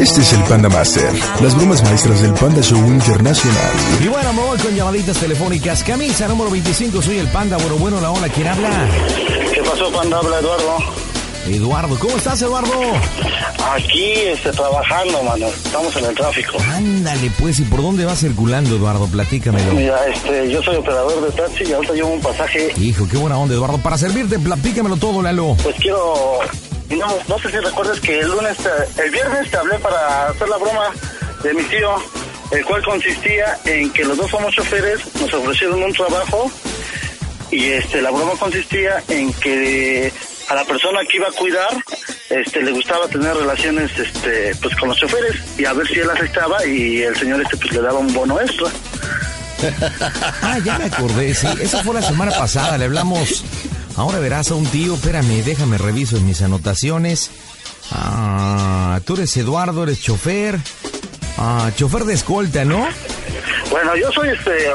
Este es el Panda Master, las bromas maestras del Panda Show Internacional. Y bueno, me voy con llamaditas telefónicas. Camisa número 25, soy el Panda. Bueno, bueno, la hola, ¿quién habla? ¿Qué pasó, Panda? Habla Eduardo. Eduardo, ¿cómo estás, Eduardo? Aquí, este, trabajando, mano. Estamos en el tráfico. Ándale, pues, ¿y por dónde vas circulando, Eduardo? Platícamelo. Mira, este, yo soy operador de taxi y ahorita llevo un pasaje. Hijo, qué buena onda, Eduardo. Para servirte, platícamelo todo, Lalo. Pues quiero... No, no sé si recuerdas que el lunes, te- el viernes te hablé para hacer la broma de mi tío, el cual consistía en que los dos somos choferes, nos ofrecieron un trabajo y este la broma consistía en que a la persona que iba a cuidar este le gustaba tener relaciones este pues con los choferes y a ver si él aceptaba y el señor este pues le daba un bono extra. Ah, ya me acordé, sí. Esa fue la semana pasada, le hablamos. Ahora verás a un tío, espérame, déjame reviso en mis anotaciones. Ah, tú eres Eduardo, eres chofer. Ah, chofer de escolta, ¿no? Bueno, yo soy este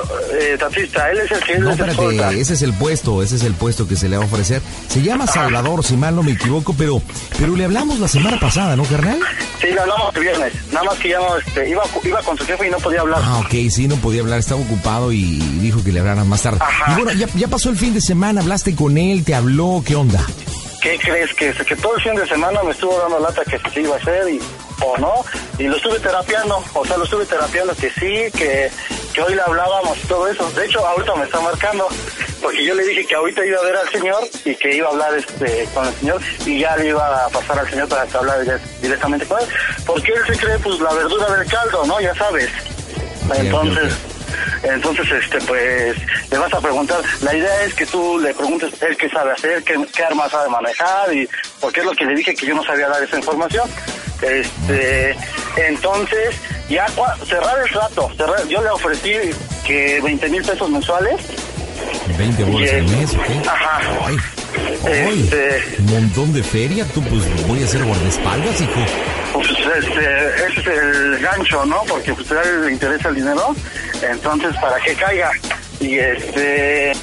eh, taxista, él es el que No, espérate, ese es el puesto, ese es el puesto que se le va a ofrecer. Se llama Salvador, si mal no me equivoco, pero, pero le hablamos la semana pasada, ¿no, carnal? Sí, le hablamos el viernes, nada más que ya no, este, iba, iba con su jefe y no podía hablar. Ah, ok, sí, no podía hablar, estaba ocupado y dijo que le hablaran más tarde. Ajá. Y bueno, ya, ya pasó el fin de semana, hablaste con él, te habló, ¿qué onda? ¿Qué crees? Que, que todo el fin de semana me estuvo dando lata que se iba a hacer y, o no, y lo estuve terapiando, o sea, lo estuve terapiando que sí, que, que hoy le hablábamos y todo eso. De hecho, ahorita me está marcando, porque yo le dije que ahorita iba a ver al señor y que iba a hablar este con el señor y ya le iba a pasar al señor para que hablara dire- directamente con él, porque él se cree pues la verdura del caldo, ¿no? Ya sabes. Entonces... Entonces, este, pues, le vas a preguntar. La idea es que tú le preguntes él qué sabe hacer, qué, qué armas sabe manejar, y porque es lo que le dije que yo no sabía dar esa información. Este, entonces, ya cerrar el trato. cerrar- yo le ofrecí que 20 mil pesos mensuales. 20 bolas al mes. Ajá. Ay, ay, Este- montón de feria, tú pues voy a hacer guardaespaldas, hijo. Pues este, ese es el gancho, ¿no? Porque pues a le interesa el dinero, entonces para que caiga. Y este,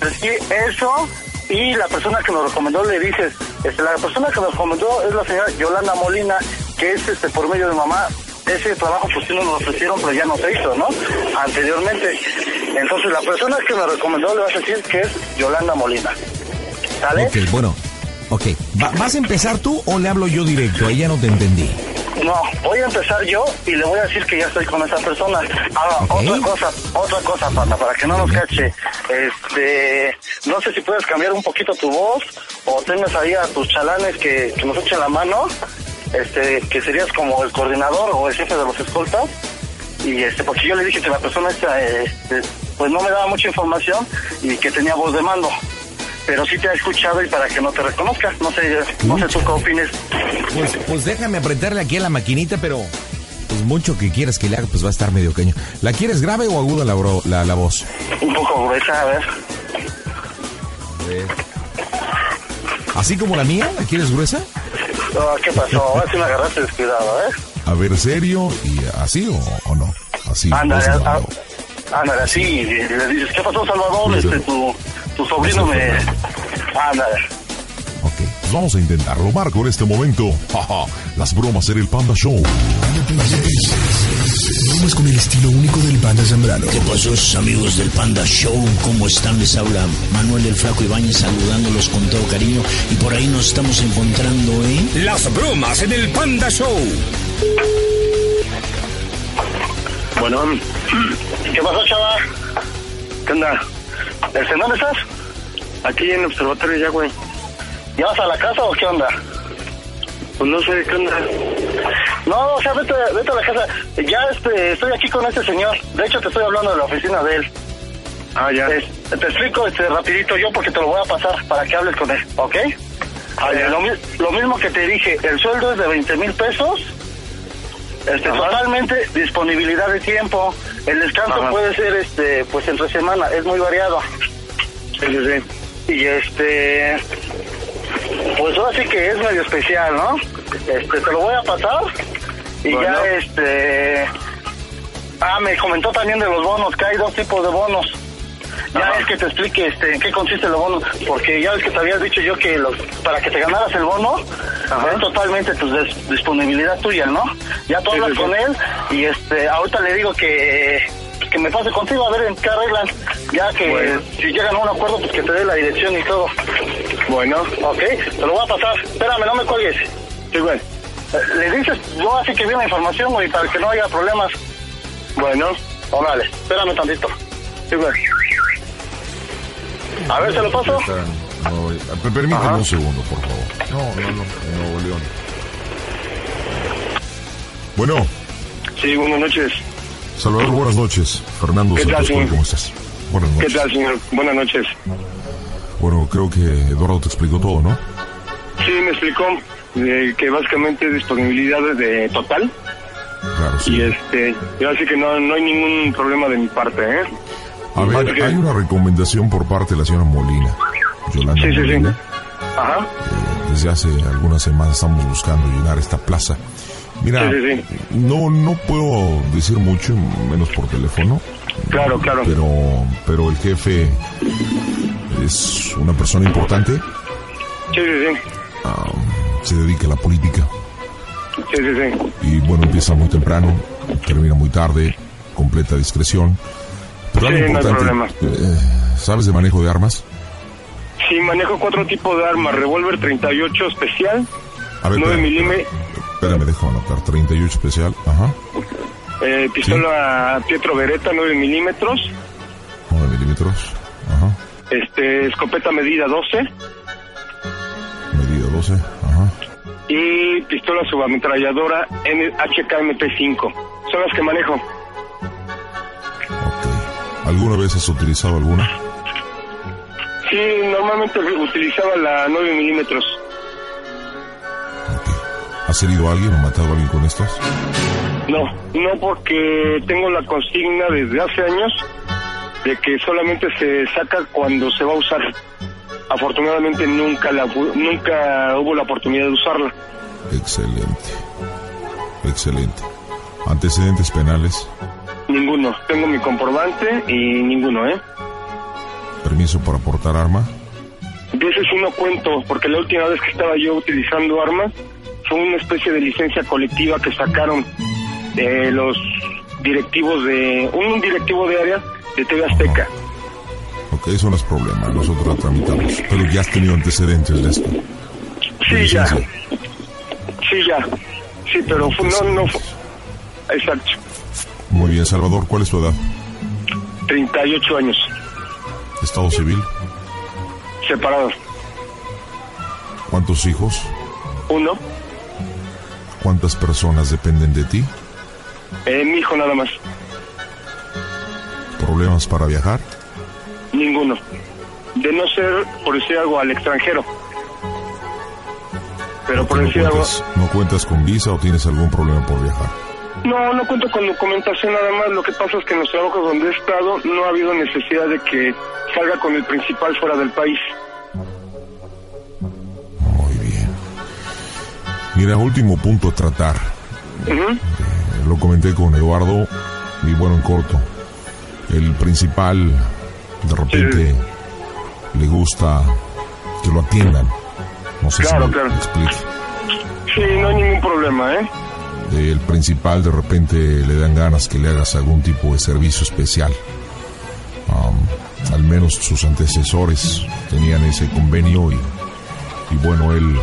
pues, sí, eso, y la persona que nos recomendó le dices, este, la persona que nos recomendó es la señora Yolanda Molina, que es este por medio de mamá. Ese trabajo pues sí nos lo ofrecieron, pero ya no se hizo, ¿no? Anteriormente. Entonces la persona que nos recomendó le vas a decir que es Yolanda Molina. ¿Sale? Ok, bueno, ok. Va- ¿Vas a empezar tú o le hablo yo directo? Ahí ya no te entendí. No, voy a empezar yo y le voy a decir que ya estoy con esa persona. Ahora, otra cosa, otra cosa, panda, para que no nos cache. Este, no sé si puedes cambiar un poquito tu voz o tengas ahí a tus chalanes que, que nos echen la mano. Este, que serías como el coordinador o el jefe de los escoltas. Y este, porque yo le dije que la persona esta, este, pues no me daba mucha información y que tenía voz de mando. Pero sí te ha escuchado y para que no te reconozca. No sé, no sé tú qué opines. Pues, pues déjame apretarle aquí a la maquinita, pero pues mucho que quieras que le haga, pues va a estar medio caño. ¿La quieres grave o aguda la, bro- la, la voz? Un poco gruesa, a ver. ¿Así como la mía? ¿La quieres gruesa? No, ¿Qué pasó? Ahora sí me agarraste descuidado, ¿eh? A ver, serio y así o, o no. Así. Ándale, ándale, así. Y le dices, ¿qué pasó, Salvador? Este, tu, tu sobrino me... Ándale. Ok, pues vamos a intentarlo. Marco, en este momento. Las bromas en el Panda Show. Bromas con el estilo único del Panda Zambrano. ¿Qué pasó, amigos del Panda Show? ¿Cómo están? Les habla Manuel el Flaco Ibáñez saludándolos con todo cariño. Y por ahí nos estamos encontrando, ¿eh? Las bromas en el Panda Show. Bueno, ¿qué pasó, chava? ¿Qué onda? ¿Este, ¿Dónde estás? Aquí en el observatorio ya, güey. ¿Ya vas a la casa o qué onda? Pues no sé, ¿qué onda? No, o sea, vete, vete a la casa. Ya este, estoy aquí con este señor. De hecho, te estoy hablando de la oficina de él. Ah, ya. te explico este, rapidito yo porque te lo voy a pasar para que hables con él, ¿ok? lo, mi- lo mismo que te dije, el sueldo es de 20 mil pesos. Este, totalmente disponibilidad de tiempo. El descanso puede ser este, pues entre semana, es muy variado. Sí, sí, sí. Y este, pues ahora sí que es medio especial, ¿no? Este, te lo voy a pasar y ya este, ah, me comentó también de los bonos, que hay dos tipos de bonos. ya es que te explique este, en qué consiste el bono, porque ya ves que te habías dicho yo que los, para que te ganaras el bono es totalmente tu des- disponibilidad tuya, ¿no? Ya tú hablas sí, sí. con él y este, ahorita le digo que que me pase contigo a ver en qué arreglan, ya que Bueno. si llegan a un acuerdo pues que te dé la dirección y todo. Bueno, Ok, te lo voy a pasar. Espérame, no me cuelgues. sí, güey. Le dices, yo así que vi la información, güey, para que no haya problemas. Bueno, Órale, espérame tantito. sí, güey. A ver, ¿se lo paso? No, per- permíteme Ajá. un segundo, por favor. No, no, no, Nuevo León. Bueno, Sí, buenas noches. Salvador, buenas noches. Fernando ¿Qué tal, señor? ¿cómo estás? Buenas ¿Qué noches. tal, señor? Buenas noches. Bueno, creo que Eduardo te explicó todo, ¿no? Sí, me explicó eh, que básicamente es disponibilidad de total Claro, sí. y este, yo así que no, no hay ningún problema de mi parte, ¿eh? A ver, hay una recomendación por parte de la señora Molina. Yolanda Sí, sí, sí. Ajá. Eh, Desde hace algunas semanas estamos buscando llenar esta plaza. Mira, Sí, sí, no no puedo decir mucho, menos por teléfono. Claro, claro. Pero, pero el jefe es una persona importante, Sí, sí, sí. Ah, se dedica a la política Sí, sí, sí. y bueno, empieza muy temprano, termina muy tarde, completa discreción. Pero Sí, algo no hay problema. eh, ¿sabes de manejo de armas? Sí, manejo cuatro tipos de armas. Revólver 38 especial, A ver, 9 espérame, milímetros, espérame, déjame anotar, 38 especial, ajá, eh, pistola Pietro Beretta 9 milímetros, 9 milímetros, ajá, este, escopeta medida 12 medida 12, ajá. y pistola subametralladora HKMP5. Son las que manejo. Ok. ¿Alguna vez has utilizado alguna? Sí, normalmente utilizaba la 9 milímetros. Ok. ¿Has herido a alguien o matado a alguien con estas? No, no porque tengo la consigna desde hace años de que solamente se saca cuando se va a usar. Afortunadamente nunca la nunca hubo la oportunidad de usarla. Excelente. Excelente. ¿Antecedentes penales? Ninguno. Tengo mi comprobante y ninguno, ¿eh? ¿Permiso para portar arma? De ese sí no cuento, porque la última vez que estaba yo utilizando armas fue una especie de licencia colectiva que sacaron eh, los directivos de... un directivo de área de TV Azteca. Eso no es problema, nosotros la tramitamos. Pero ya has tenido antecedentes de esto. Sí, ya. Sí, ya. Sí, pero no, no Exacto. Muy bien, Salvador, ¿cuál es tu edad? 38 años. ¿Estado civil? Separado. ¿Cuántos hijos? Uno. ¿Cuántas personas dependen de ti? Eh, mi hijo nada más. ¿Problemas para viajar? Ninguno. De no ser, por decir algo, al extranjero. Pero por ¿No decir algo... cuentas, ¿No cuentas con visa o tienes algún problema por viajar? No, no cuento con documentación nada más. Lo que pasa es que en los trabajos donde he estado no ha habido necesidad de que salga con el principal fuera del país. Muy bien. Mira, último punto a tratar. Eh, lo comenté con Eduardo y bueno, en corto. El principal de repente le gusta que lo atiendan. No sé Claro, si me claro. explique. Sí, no hay ningún problema, ¿eh? El principal de repente le dan ganas que le hagas algún tipo de servicio especial. Al menos sus antecesores tenían ese convenio y, y bueno, él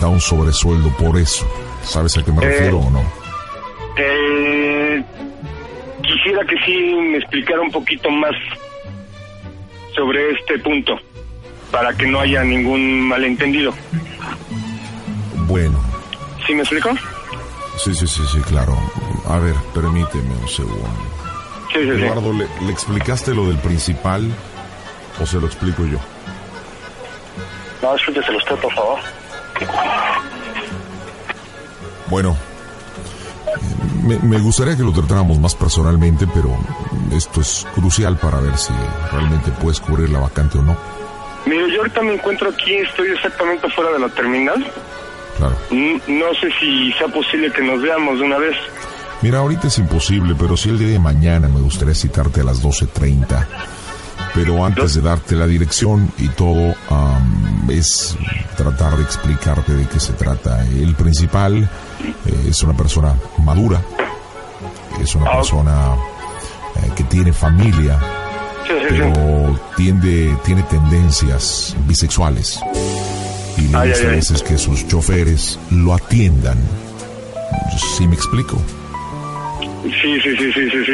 da un sobresueldo por eso. ¿Sabes a qué me Eh, refiero o no? Eh, quisiera que sí me explicara un poquito más sobre este punto, para que no haya ningún malentendido. Bueno, ¿Sí me explico? sí, sí, sí, sí, claro. A ver, permíteme un segundo. Sí, sí, sí. Eduardo, ¿le, le explicaste lo del principal o se lo explico yo? No, explíqueselo usted, por favor. Bueno, me, me gustaría que lo tratáramos más personalmente, pero esto es crucial para ver si realmente puedes cubrir la vacante o no. Mire, yo ahorita me encuentro aquí, estoy exactamente fuera de la terminal. Claro. No sé si sea posible que nos veamos de una vez. Mira, ahorita es imposible, pero si el día de mañana me gustaría citarte a las 12.30 Pero antes de darte la dirección y todo, es tratar de explicarte de qué se trata. El principal eh, es una persona madura, es una Ah. persona eh, que tiene familia, pero tiende, tiene tendencias bisexuales. Y le Ay, gusta ay, a ay. veces que sus choferes lo atiendan. ¿Sí me explico? Sí, sí, sí, sí, sí, sí.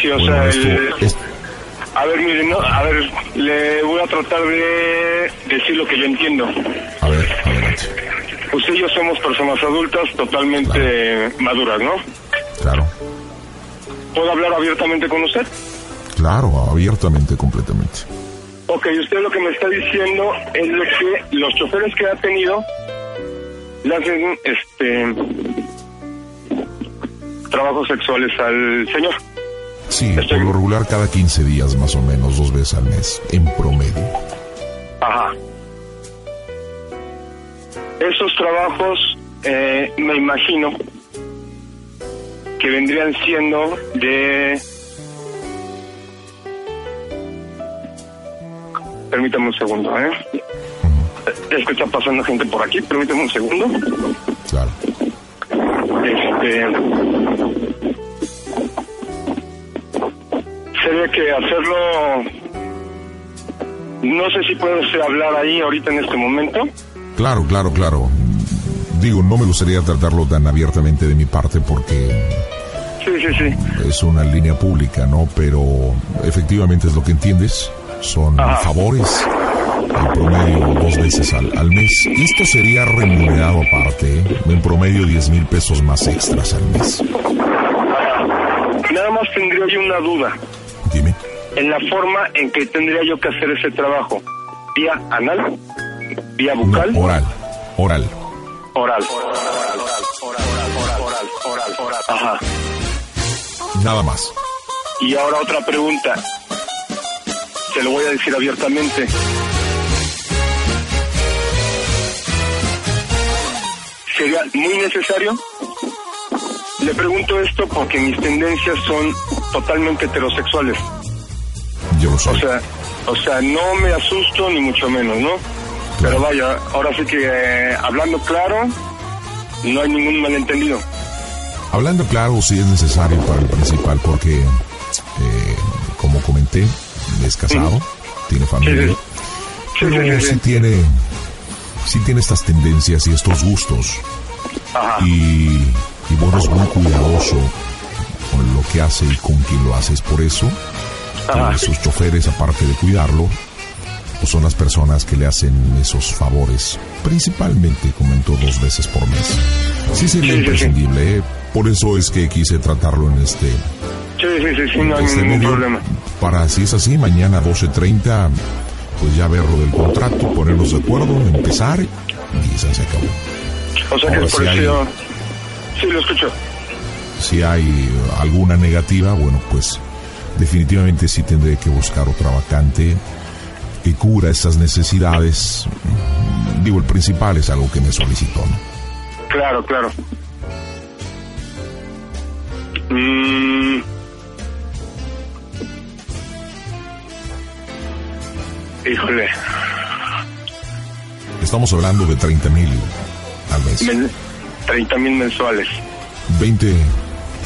Sí, o Bueno, sea, esto, el- es- a ver, mire, no, a ver, le voy a tratar de decir lo que yo entiendo. a ver, adelante. Usted y yo somos personas adultas totalmente maduras, ¿no? Claro, ¿Puedo hablar abiertamente con usted? claro, abiertamente, completamente. Ok, usted lo que me está diciendo es de que los choferes que ha tenido le hacen este trabajos sexuales al señor. Sí, Estoy- por lo regular cada 15 días más o menos, dos veces al mes, en promedio. Ajá. Esos trabajos, eh, me imagino, que vendrían siendo de... Permítame un segundo, ¿eh? Es que está pasando gente por aquí, permítame un segundo. Claro. Este... que hacerlo... No sé si puedes hablar ahí ahorita en este momento. Claro, claro, claro. Digo, no me gustaría tratarlo tan abiertamente de mi parte porque Sí, sí, sí. es una línea pública, ¿no? Pero efectivamente es lo que entiendes. Son Ajá. favores en promedio dos veces al, al mes. Esto sería remunerado aparte, ¿eh? en promedio 10 mil pesos más extras al mes. Nada más tendría yo una duda. En la forma en que tendría yo que hacer ese trabajo. ¿Vía anal? ¿Vía No, bucal? oral, oral. Oral. Oral, oral. Ajá. Nada más. Y ahora otra pregunta. Se lo voy a decir abiertamente. ¿Sería muy necesario? Le pregunto esto porque mis tendencias son totalmente heterosexuales. Yo lo sé. O sea, o sea, no me asusto ni mucho menos, ¿no? Pero vaya, ahora sí que eh, hablando claro, no hay ningún malentendido. Hablando claro, sí es necesario para el principal porque, eh, como comenté, es casado, tiene familia, Sí, Sí, pero sí sí. tiene, sí tiene estas tendencias y estos gustos Ajá. y, y bueno, es muy cuidadoso con lo que hace y con quien lo hace. Es por eso Sus choferes, aparte de cuidarlo, pues son las personas que le hacen esos favores, principalmente, comentó, dos veces por mes. Sí sería Sí, sí, sí. imprescindible, ¿eh? por eso es que quise tratarlo en este, Sí, sí, sí, sí, no hay este ningún medio, problema. para si es así, mañana 12.30, pues ya ver lo del contrato, ponernos de acuerdo, empezar y ya se acabó. O sea que Ahora por eso hay-. Sí, lo escucho. Si hay alguna negativa, bueno, pues definitivamente sí tendré que buscar otra vacante que cubra esas necesidades. Digo, el principal es algo que me solicitó, ¿no? Claro, claro. Mm. Híjole, Estamos hablando de 30 mil al mes. men- 30 mil mensuales. 20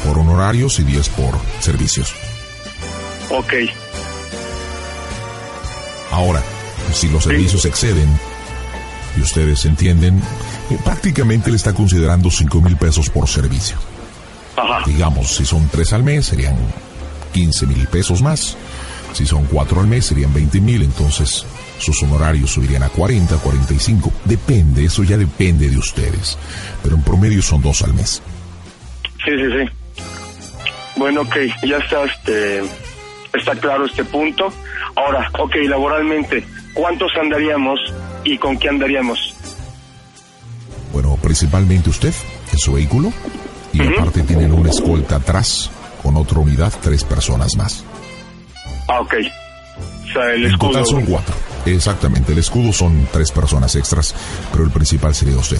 por honorarios y 10 por servicios. Ok, Ahora, si los servicios exceden y ustedes entienden, eh, prácticamente le está considerando 5 mil pesos por servicio. ajá, Digamos, si son 3 al mes serían 15 mil pesos más. Si son 4 al mes serían 20 mil, entonces sus honorarios subirían a 40, 45. Depende, eso ya depende de ustedes. Pero en promedio son 2 al mes. sí, sí, sí. Bueno, ok, ya está, este, está claro este punto. Ahora, ok, laboralmente, ¿cuántos andaríamos y con qué andaríamos? Bueno, principalmente usted en su vehículo y aparte tienen una escolta atrás con otra unidad, tres personas más. Ah, ok. O sea, el En escudo. total son cuatro. Exactamente, el escudo son tres personas extras, pero el principal sería usted.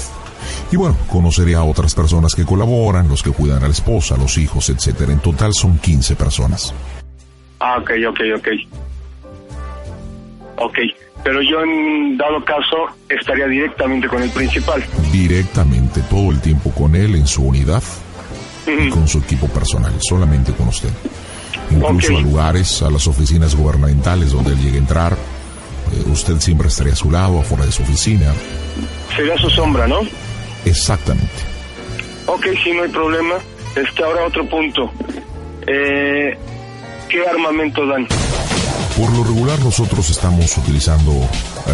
Y bueno, conocería a otras personas que colaboran, los que cuidan a la esposa, los hijos, etcétera. En total son 15 personas. Ah, ok, ok, ok. Ok, pero yo en dado caso estaría directamente con el principal. Directamente, todo el tiempo con él en su unidad y con su equipo personal, solamente con usted. Incluso a lugares, a las oficinas gubernamentales donde él llegue a entrar, eh, usted siempre estaría a su lado, afuera de su oficina. Sería su sombra, ¿no? Exactamente. Ok, sí, no hay problema. Este, ahora otro punto. Eh, ¿Qué armamento dan? Por lo regular nosotros estamos utilizando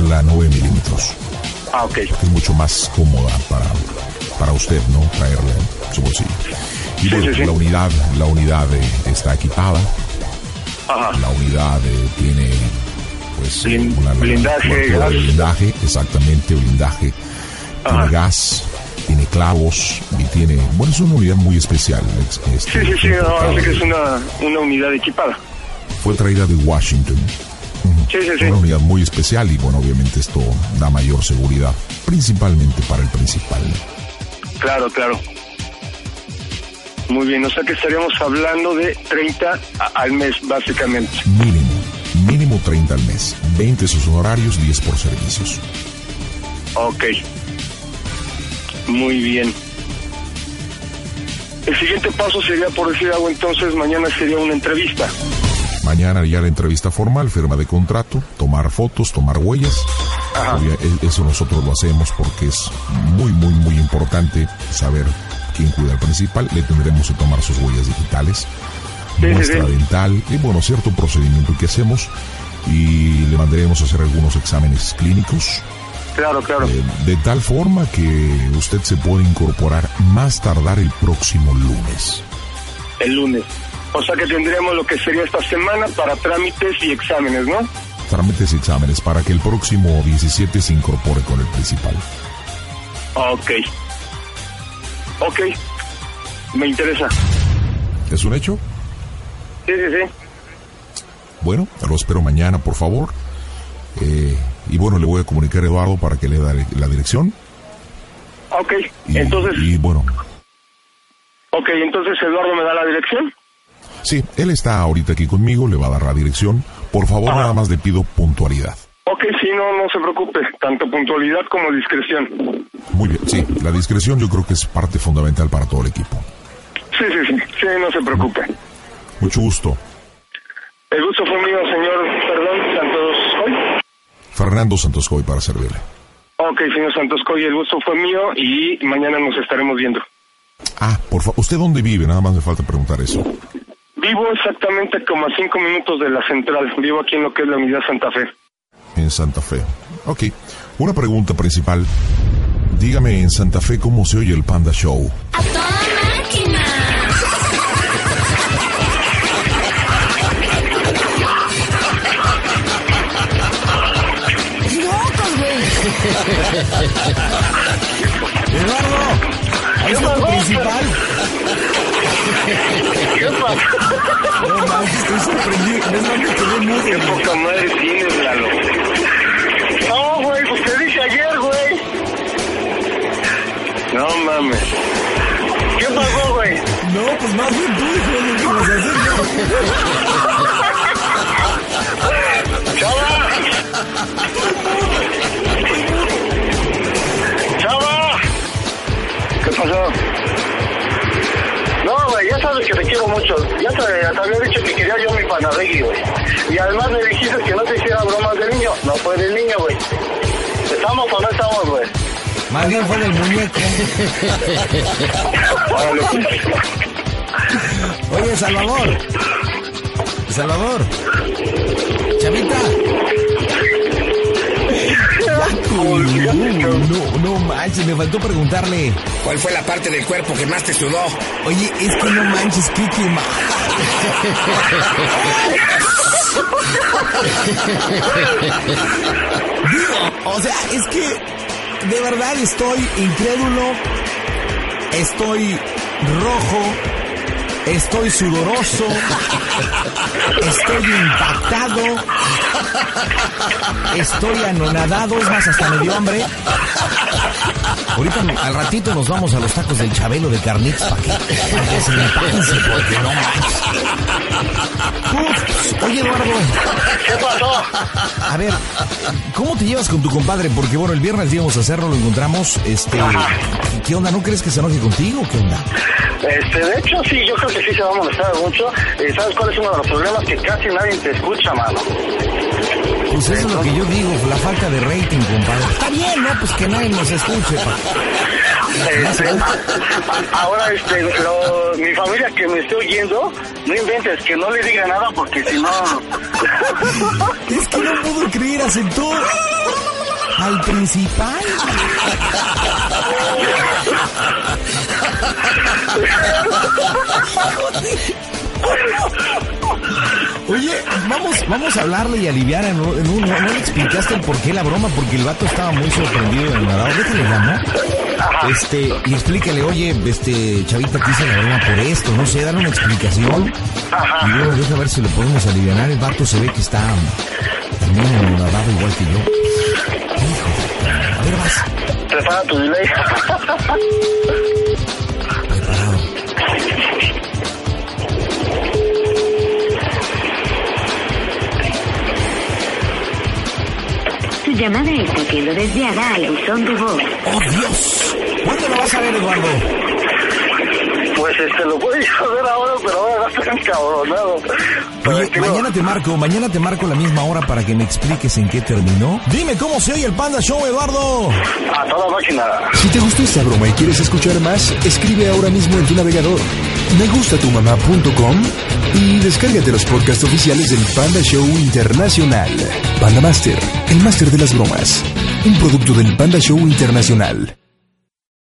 la 9 milímetros, Ah, ok. es mucho más cómoda para, para usted, ¿no? Traerla en su bolsillo. Y Sí, bueno, sí, sí. la unidad, la unidad eh, está equipada, Ajá. la unidad eh, tiene pues Blin- una blindaje, de gas. blindaje, exactamente, blindaje, Ajá. gas, clavos y tiene, bueno, es una unidad muy especial. este, Sí, sí, sí, ahora sí que es una, una unidad equipada. Fue traída de Washington. Sí, sí, sí. Una unidad muy especial y bueno, obviamente esto da mayor seguridad, principalmente para el principal. Claro, claro. Muy bien, o sea que estaríamos hablando de 30 a- al mes, básicamente. Mínimo, mínimo 30 al mes, 20 sus honorarios, 10 por servicios. Ok. Muy bien. El siguiente paso sería, por decir algo, entonces mañana sería una entrevista. Mañana ya la entrevista formal, firma de contrato, tomar fotos, tomar huellas. Ajá. E- Eso nosotros lo hacemos porque es muy, muy, muy importante saber quién cuida al principal. Le tendremos que tomar sus huellas digitales, Sí, sí, muestra sí. dental y bueno, cierto procedimiento que hacemos y le mandaremos a hacer algunos exámenes clínicos Claro, claro. eh, de tal forma que usted se puede incorporar más tardar el próximo lunes. El lunes. O sea que tendríamos lo que sería esta semana para trámites y exámenes, ¿no? Trámites y exámenes para que el próximo 17 se incorpore con el principal. Ok. Ok. Me interesa. ¿Es un hecho? Sí, sí, sí. Bueno, lo espero mañana, por favor. Eh, y bueno, le voy a comunicar a Eduardo para que le dé la dirección. Ok. Y, Entonces, y bueno, ok, entonces Eduardo me da la dirección. sí, él está ahorita aquí conmigo, le va a dar la dirección. Por favor, Ajá. nada más le pido puntualidad. Ok, sí, no, no se preocupe. Tanto puntualidad como discreción. Muy bien, sí, la discreción yo creo que es parte fundamental para todo el equipo. Sí, sí, sí. Sí, no se preocupe. Mucho gusto. El gusto fue mío, señor. Fernando Santos Coy para servirle. Ok, señor Santos Coy, el gusto fue mío y mañana nos estaremos viendo. Ah, por favor, ¿usted dónde vive? Nada más me falta preguntar eso. Vivo exactamente como a cinco minutos de la central. Vivo aquí en lo que es la unidad Santa Fe. En Santa Fe. Ok. Una pregunta principal. Dígame en Santa Fe cómo se oye el Panda Show. Eduardo, ahí está tu principal. ¿Qué pasa? No manches, estoy sorprendido. Es más, me quedé mudo. Qué poca madre tienes, Lalo. No, güey, pues te dije ayer, güey. No mames. ¿Qué pasó, güey? No, pues más bien tú, hijo, lo que vas a hacer, ¿no? ¡Chava! ¡Chava! ¿Qué pasó? No, güey, ya sabes que te quiero mucho. Ya te, te había dicho que quería yo mi panadegui, güey. Y además me dijiste que no te hiciera bromas del niño. No fue del niño, güey. ¿Estamos o no estamos, güey? Más bien fue del muñeco. Pues. Oye, Salvador. Salvador. Chavita. No, no manches, me faltó preguntarle. ¿Cuál fue la parte del cuerpo que más te sudó? Oye, es que no manches, qué quemada. Digo, o sea, es que de verdad estoy incrédulo, estoy rojo, estoy sudoroso, estoy impactado, estoy anonadado, es más, hasta me dio hambre. Ahorita al ratito nos vamos a los tacos del Chabelo de carnitas para que, se porque no manches. Oye, Eduardo, ¿Qué pasó? a ver, ¿cómo te llevas con tu compadre? Porque bueno, el viernes íbamos a hacerlo, lo encontramos. Este, ¿qué onda? ¿No crees que se enoje contigo? ¿Qué onda? Este, de hecho, sí, yo creo que sí se va a molestar mucho. Eh, ¿Sabes cuál es uno de los problemas? Que casi nadie te escucha, mano. Pues eso es lo que yo digo, la falta de rating, compadre. Está bien, ¿no? Pues que nadie nos escuche. pa. Este, ahora, este, mi familia que me esté oyendo, no inventes, que no le diga nada porque si no... Es que no puedo creer, aceptó al principal. Oye, vamos, vamos a hablarle y aliviar en no, no le explicaste el por qué la broma, porque el vato estaba muy sorprendido del nadador. Déjale llamar. Este, y explícale, oye, este, chavita, te hice la broma por esto, no sé, dale una explicación. Y luego deja ver si lo podemos aliviar. El vato se ve que está también enamorado igual que yo. Hijo, a ver, vas. Prepara tu delay. llamada está siendo desviada al buzón de voz. ¡Oh, Dios! ¿Cuándo lo vas a ver, Eduardo? Pues este, lo voy a ver ahora, pero ahora estoy encabronado. Pero Oye, es que no- mañana te marco, mañana te marco a la misma hora para que me expliques en qué terminó. Dime cómo se oye el Panda Show, Eduardo. A toda máquina. Si te gustó esta broma y quieres escuchar más, escribe ahora mismo en tu navegador. megustatumamá.com y descárgate los podcasts oficiales del Panda Show Internacional. Panda Master, el máster de las bromas. Un producto del Panda Show Internacional.